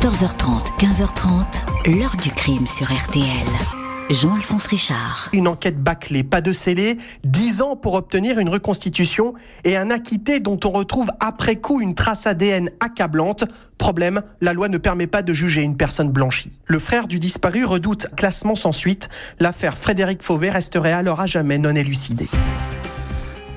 14h30, 15h30, l'heure du crime sur RTL. Jean-Alphonse Richard. Une enquête bâclée, pas de scellé, 10 ans pour obtenir une reconstitution et un acquitté dont on retrouve après coup une trace ADN accablante. Problème, la loi ne permet pas de juger une personne blanchie. Le frère du disparu redoute classement sans suite. L'affaire Frédéric Fauvet resterait alors à jamais non élucidée.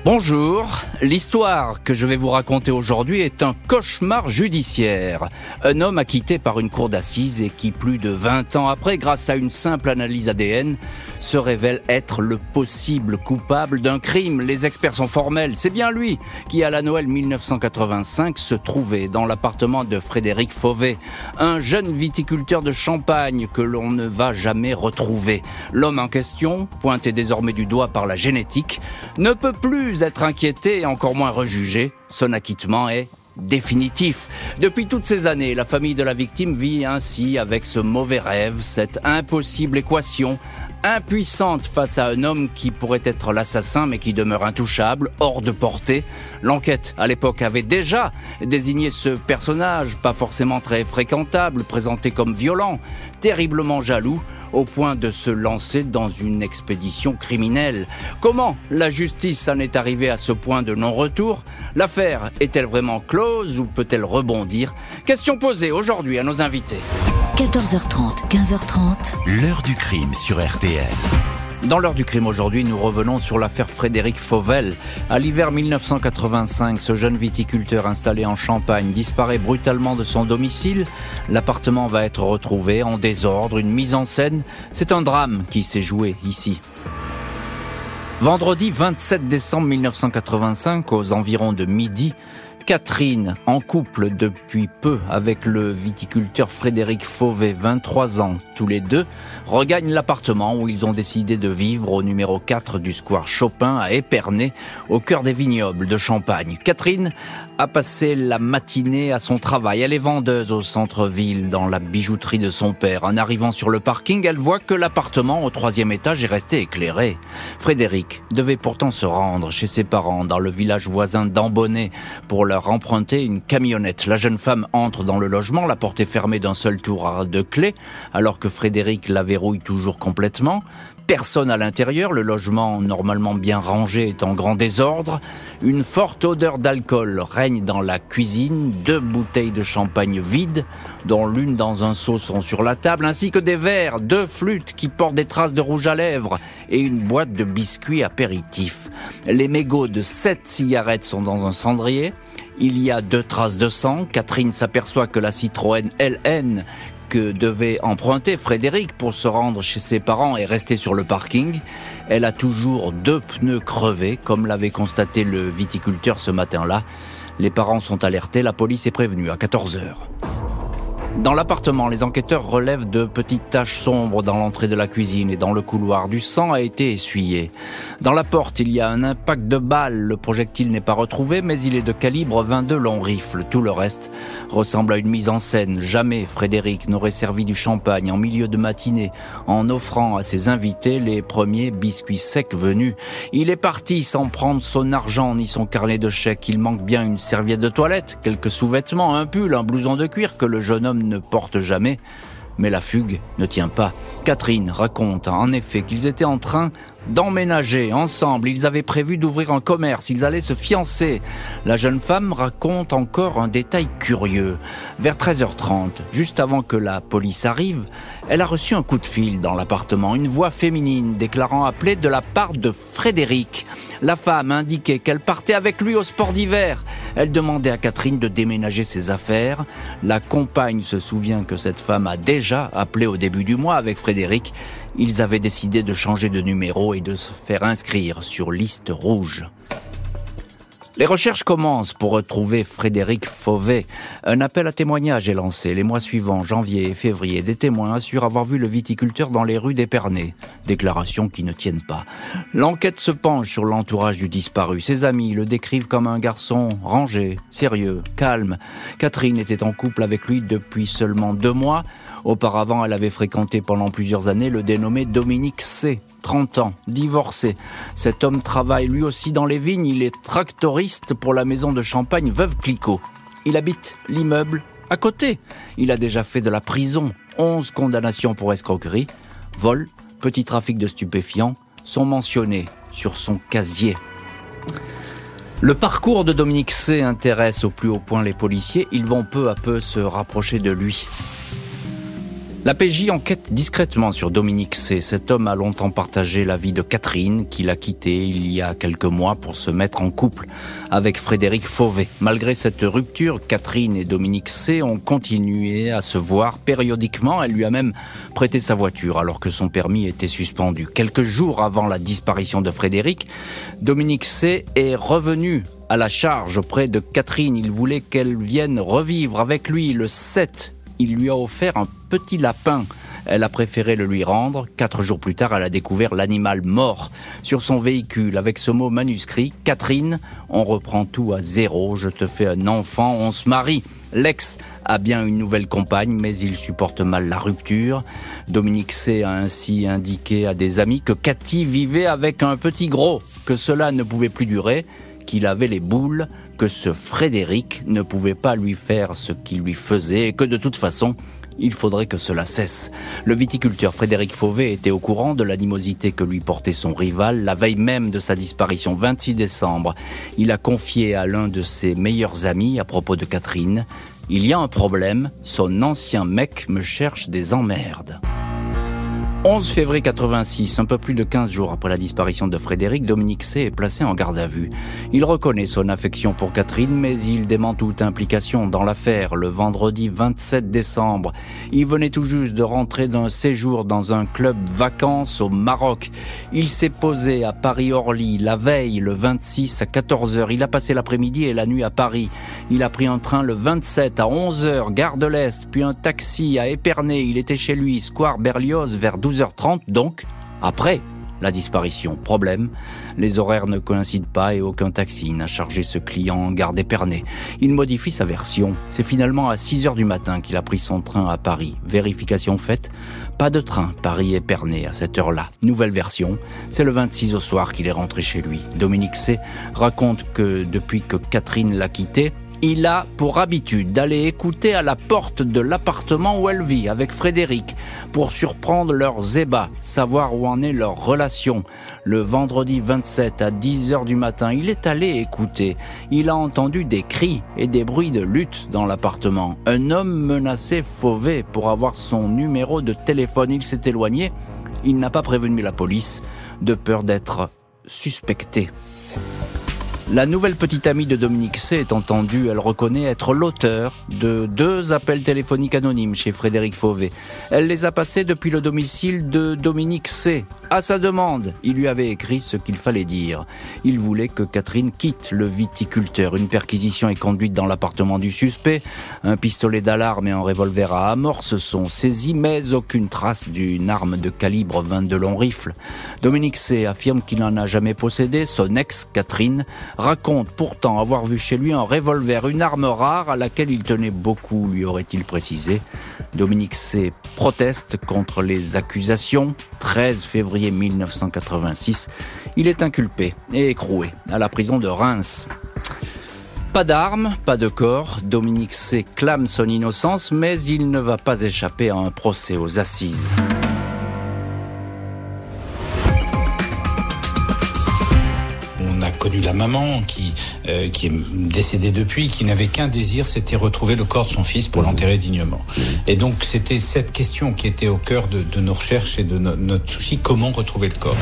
Bonjour, l'histoire que je vais vous raconter aujourd'hui est un cauchemar judiciaire. Un homme acquitté par une cour d'assises et qui, plus de 20 ans après, grâce à une simple analyse ADN, se révèle être le possible coupable d'un crime. Les experts sont formels. C'est bien lui qui, à la Noël 1985, se trouvait dans l'appartement de Frédéric Fauvet, un jeune viticulteur de Champagne que l'on ne va jamais retrouver. L'homme en question, pointé désormais du doigt par la génétique, ne peut plus être inquiété et encore moins rejugé. Son acquittement est définitif. Depuis toutes ces années, la famille de la victime vit ainsi avec ce mauvais rêve, cette impossible équation, impuissante face à un homme qui pourrait être l'assassin mais qui demeure intouchable, hors de portée. L'enquête à l'époque avait déjà désigné ce personnage, pas forcément très fréquentable, présenté comme violent, terriblement jaloux, au point de se lancer dans une expédition criminelle. Comment la justice en est arrivée à ce point de non-retour? L'affaire est-elle vraiment close ou peut-elle rebondir? Question posée aujourd'hui à nos invités. 14h30, 15h30. L'heure du crime sur RTL. Dans l'heure du crime aujourd'hui, nous revenons sur l'affaire Frédéric Fauvel. À l'hiver 1985, ce jeune viticulteur installé en Champagne disparaît brutalement de son domicile. L'appartement va être retrouvé en désordre, une mise en scène. C'est un drame qui s'est joué ici. Vendredi 27 décembre 1985, aux environs de midi, Catherine, en couple depuis peu avec le viticulteur Frédéric Fauvet, 23 ans tous les deux, regagnent l'appartement où ils ont décidé de vivre au numéro 4 du square Chopin à Épernay, au cœur des vignobles de Champagne. Catherine a passé la matinée à son travail. Elle est vendeuse au centre-ville dans la bijouterie de son père. En arrivant sur le parking, elle voit que l'appartement au troisième étage est resté éclairé. Frédéric devait pourtant se rendre chez ses parents dans le village voisin d'Ambonnet pour leur emprunter une camionnette. La jeune femme entre dans le logement, la porte est fermée d'un seul tour de clé, alors que Frédéric la verrouille toujours complètement. Personne à l'intérieur, le logement normalement bien rangé est en grand désordre. Une forte odeur d'alcool règne dans la cuisine, deux bouteilles de champagne vides, dont l'une dans un seau sont sur la table, ainsi que des verres, deux flûtes qui portent des traces de rouge à lèvres et une boîte de biscuits apéritifs. Les mégots de sept cigarettes sont dans un cendrier. Il y a deux traces de sang. Catherine s'aperçoit que la Citroën LN que devait emprunter Frédéric pour se rendre chez ses parents et rester sur le parking. Elle a toujours deux pneus crevés, comme l'avait constaté le viticulteur ce matin-là. Les parents sont alertés, la police est prévenue à 14 heures. Dans l'appartement, les enquêteurs relèvent de petites taches sombres dans l'entrée de la cuisine et dans le couloir. Du sang a été essuyé. Dans la porte, il y a un impact de balle. Le projectile n'est pas retrouvé, mais il est de calibre 22 long rifle. Tout le reste ressemble à une mise en scène. Jamais Frédéric n'aurait servi du champagne en milieu de matinée en offrant à ses invités les premiers biscuits secs venus. Il est parti sans prendre son argent ni son carnet de chèques. Il manque bien une serviette de toilette, quelques sous-vêtements, un pull, un blouson de cuir que le jeune homme ne porte jamais. Mais la fugue ne tient pas. Catherine raconte en effet qu'ils étaient en train d'emménager ensemble. Ils avaient prévu d'ouvrir un commerce, ils allaient se fiancer. La jeune femme raconte encore un détail curieux. Vers 13h30, juste avant que la police arrive, elle a reçu un coup de fil dans l'appartement, une voix féminine déclarant appeler de la part de Frédéric. La femme indiquait qu'elle partait avec lui au sport d'hiver. Elle demandait à Catherine de déménager ses affaires. La compagne se souvient que cette femme a déjà appelé au début du mois avec Frédéric. Ils avaient décidé de changer de numéro et de se faire inscrire sur liste rouge. Les recherches commencent pour retrouver Frédéric Fauvet. Un appel à témoignage est lancé. Les mois suivants, janvier et février, des témoins assurent avoir vu le viticulteur dans les rues d'Épernay. Déclarations qui ne tiennent pas. L'enquête se penche sur l'entourage du disparu. Ses amis le décrivent comme un garçon rangé, sérieux, calme. Catherine était en couple avec lui depuis seulement deux mois. Auparavant, elle avait fréquenté pendant plusieurs années le dénommé Dominique C. 30 ans, divorcé. Cet homme travaille lui aussi dans les vignes, il est tractoriste pour la maison de champagne Veuve Clicquot. Il habite l'immeuble À côté, il a déjà fait de la prison, 11 condamnations pour escroquerie, vol, petit trafic de stupéfiants sont mentionnés sur son casier. Le parcours de Dominique C intéresse au plus haut point les policiers. Ils vont peu à peu se rapprocher de lui. La PJ enquête discrètement sur Dominique C. Cet homme a longtemps partagé la vie de Catherine, qu'il a quittée il y a quelques mois pour se mettre en couple avec Frédéric Fauvet. Malgré cette rupture, Catherine et Dominique C. ont continué à se voir périodiquement. Elle lui a même prêté sa voiture alors que son permis était suspendu. Quelques jours avant la disparition de Frédéric, Dominique C. est revenu à la charge auprès de Catherine. Il voulait qu'elle vienne revivre avec lui le 7 il lui a offert un petit lapin. Elle a préféré le lui rendre. Quatre jours plus tard, elle a découvert l'animal mort sur son véhicule avec ce mot manuscrit. Catherine, on reprend tout à zéro. Je te fais un enfant, on se marie. L'ex a bien une nouvelle compagne, mais il supporte mal la rupture. Dominique C. a ainsi indiqué à des amis que Cathy vivait avec un petit gros, que cela ne pouvait plus durer, qu'il avait les boules, que ce Frédéric ne pouvait pas lui faire ce qu'il lui faisait et que de toute façon, il faudrait que cela cesse. Le viticulteur Frédéric Fauvet était au courant de l'animosité que lui portait son rival la veille même de sa disparition, 26 décembre. Il a confié à l'un de ses meilleurs amis à propos de Catherine, Il y a un problème, son ancien mec me cherche des emmerdes. 11 février 86, un peu plus de 15 jours après la disparition de Frédéric, Dominique C. est placé en garde à vue. Il reconnaît son affection pour Catherine, mais il dément toute implication dans l'affaire. Le vendredi 27 décembre, il venait tout juste de rentrer d'un séjour dans un club vacances au Maroc. Il s'est posé à Paris-Orly la veille, le 26 à 14h. Il a passé l'après-midi et la nuit à Paris. Il a pris un train le 27 à 11h, gare de l'Est, puis un taxi à Épernay. Il était chez lui, square Berlioz, vers 12 12h30, donc après la disparition. Problème, les horaires ne coïncident pas et aucun taxi n'a chargé ce client en gare d'Épernay. Il modifie sa version. C'est finalement à 6 h du matin qu'il a pris son train à Paris. Vérification faite, pas de train Paris-Épernay à cette heure-là. Nouvelle version, c'est le 26 au soir qu'il est rentré chez lui. Dominique C. raconte que depuis que Catherine l'a quitté, il a pour habitude d'aller écouter à la porte de l'appartement où elle vit avec Frédéric pour surprendre leurs ébats, savoir où en est leur relation. Le vendredi 27 à 10 heures du matin, il est allé écouter. Il a entendu des cris et des bruits de lutte dans l'appartement. Un homme menaçait Fauvet pour avoir son numéro de téléphone. Il s'est éloigné. Il n'a pas prévenu la police de peur d'être suspecté. La nouvelle petite amie de Dominique C est entendue, elle reconnaît être l'auteur de deux appels téléphoniques anonymes chez Frédéric Fauvet. Elle les a passés depuis le domicile de Dominique C. À sa demande, il lui avait écrit ce qu'il fallait dire. Il voulait que Catherine quitte le viticulteur. Une perquisition est conduite dans l'appartement du suspect. Un pistolet d'alarme et un revolver à amorce sont saisis, mais aucune trace d'une arme de calibre 22 long rifle. Dominique C affirme qu'il n'en a jamais possédé. Son ex, Catherine, raconte pourtant avoir vu chez lui un revolver, une arme rare à laquelle il tenait beaucoup, lui aurait-il précisé. Dominique C. proteste contre les accusations. 13 février 1986, il est inculpé et écroué à la prison de Reims. Pas d'armes, pas de corps, Dominique C. clame son innocence, mais il ne va pas échapper à un procès aux assises. Connu la maman qui, euh, qui est décédée depuis, qui n'avait qu'un désir, c'était retrouver le corps de son fils pour l'enterrer dignement. Et donc c'était cette question qui était au cœur de, de nos recherches et de notre souci, comment retrouver le corps.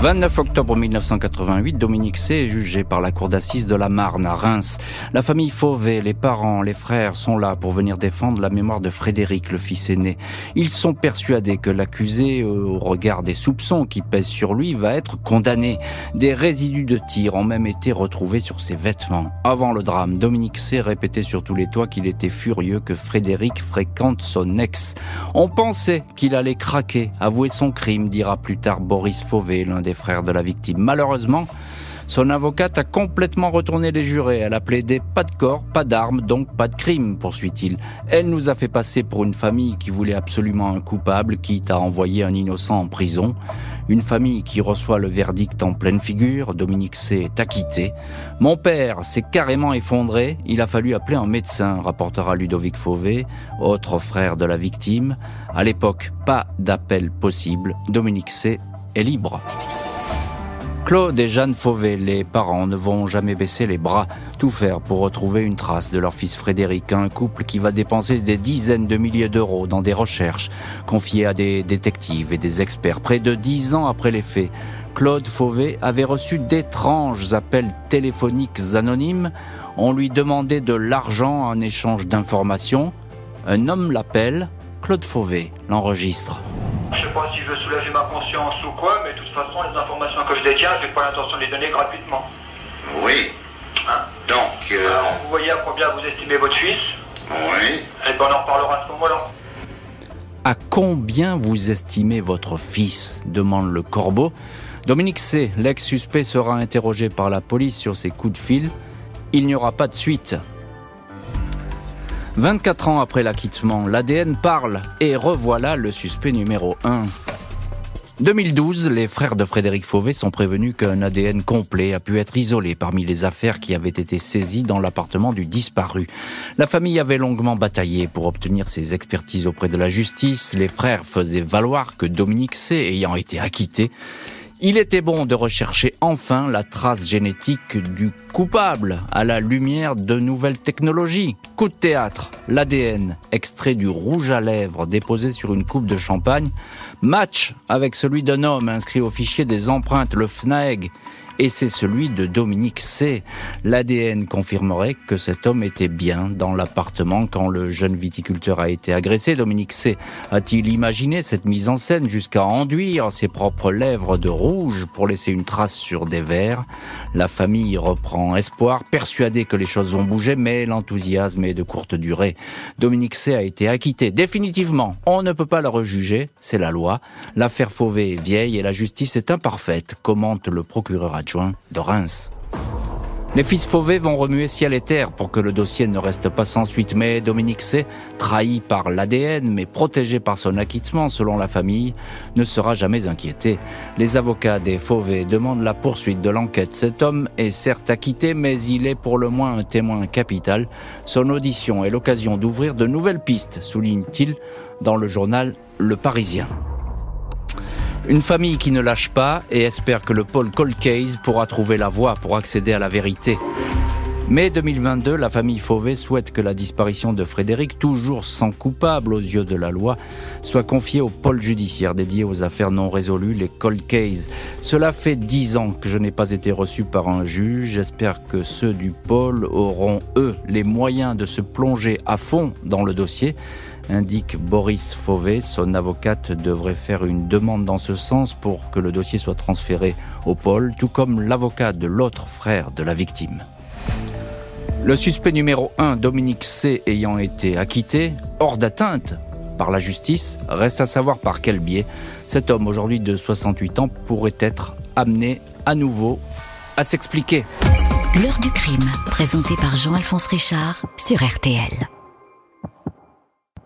29 octobre 1988, Dominique C. est jugé par la cour d'assises de la Marne à Reims. La famille Fauvet, les parents, les frères sont là pour venir défendre la mémoire de Frédéric, le fils aîné. Ils sont persuadés que l'accusé, au regard des soupçons qui pèsent sur lui, va être condamné. Des résidus de tir ont même été retrouvés sur ses vêtements. Avant le drame, Dominique C. répétait sur tous les toits qu'il était furieux que Frédéric fréquente son ex. On pensait qu'il allait craquer, avouer son crime, dira plus tard Boris Fauvet, l'un des frères de la victime. Malheureusement, Son avocate a complètement retourné les jurés. Elle a plaidé pas de corps, pas d'armes, donc pas de crime, poursuit-il. Elle nous a fait passer pour une famille qui voulait absolument un coupable, quitte à envoyer un innocent en prison. Une famille qui reçoit le verdict en pleine figure, Dominique C. est acquitté. Mon père s'est carrément effondré, il a fallu appeler un médecin, rapportera Ludovic Fauvé, autre frère de la victime. À l'époque, pas d'appel possible, Dominique C. est libre. Claude et Jeanne Fauvet, les parents, ne vont jamais baisser les bras, tout faire pour retrouver une trace de leur fils Frédéric, un couple qui va dépenser des dizaines de milliers d'euros dans des recherches confiées à des détectives et des experts. Près de dix ans après les faits, Claude Fauvet avait reçu d'étranges appels téléphoniques anonymes. On lui demandait de l'argent en échange d'informations. Un homme l'appelle, Claude Fauvet l'enregistre. Je sais pas si je veux soulager ma conscience ou quoi, mais de toute façon, les informations que je détiens, j'ai pas l'intention de les donner gratuitement. Oui. Hein Donc, euh, Alors, vous voyez à combien vous estimez votre fils? Oui. Et ben, on en reparlera à ce moment-là. À combien vous estimez votre fils? demande le corbeau. Dominique C., l'ex-suspect, sera interrogé par la police sur ses coups de fil. Il n'y aura pas de suite. 24 ans après l'acquittement, l'ADN parle et revoilà le suspect numéro 1. 2012, les frères de Frédéric Fauvet sont prévenus qu'un ADN complet a pu être isolé parmi les affaires qui avaient été saisies dans l'appartement du disparu. La famille avait longuement bataillé pour obtenir ces expertises auprès de la justice. Les frères faisaient valoir que Dominique C, ayant été acquitté, il était bon de rechercher enfin la trace génétique du coupable à la lumière de nouvelles technologies. Coup de théâtre, l'ADN, extrait du rouge à lèvres déposé sur une coupe de champagne, match avec celui d'un homme inscrit au fichier des empreintes, le FNAEG, et c'est celui de Dominique C. L'ADN confirmerait que cet homme était bien dans l'appartement quand le jeune viticulteur a été agressé. Dominique C. a-t-il imaginé cette mise en scène jusqu'à enduire ses propres lèvres de rouge pour laisser une trace sur des verres? La famille reprend espoir, persuadée que les choses vont bouger, mais l'enthousiasme est de courte durée. Dominique C. a été acquitté définitivement. On ne peut pas le rejuger, c'est la loi. L'affaire Fauvet est vieille et la justice est imparfaite, commente le procureur adjoint de Reims. Les fils Fauvet vont remuer ciel et terre pour que le dossier ne reste pas sans suite, mais Dominique C, trahi par l'ADN mais protégé par son acquittement selon la famille, ne sera jamais inquiété. Les avocats des Fauvet demandent la poursuite de l'enquête. Cet homme est certes acquitté, mais il est pour le moins un témoin capital. Son audition est l'occasion d'ouvrir de nouvelles pistes, souligne-t-il dans le journal Le Parisien. Une famille qui ne lâche pas et espère que le pôle Cold Case pourra trouver la voie pour accéder à la vérité. Mai 2022, la famille Fauvet souhaite que la disparition de Frédéric, toujours sans coupable aux yeux de la loi, soit confiée au pôle judiciaire dédié aux affaires non résolues, les cold cases. Cela fait dix ans que je n'ai pas été reçu par un juge. J'espère que ceux du pôle auront, eux, les moyens de se plonger à fond dans le dossier indique Boris Fauvet. Son avocate devrait faire une demande dans ce sens pour que le dossier soit transféré au pôle, tout comme l'avocat de l'autre frère de la victime. Le suspect numéro 1, Dominique C, ayant été acquitté, hors d'atteinte par la justice, reste à savoir par quel biais cet homme, aujourd'hui de 68 ans, pourrait être amené à nouveau à s'expliquer. L'heure du crime, présenté par Jean-Alphonse Richard sur RTL.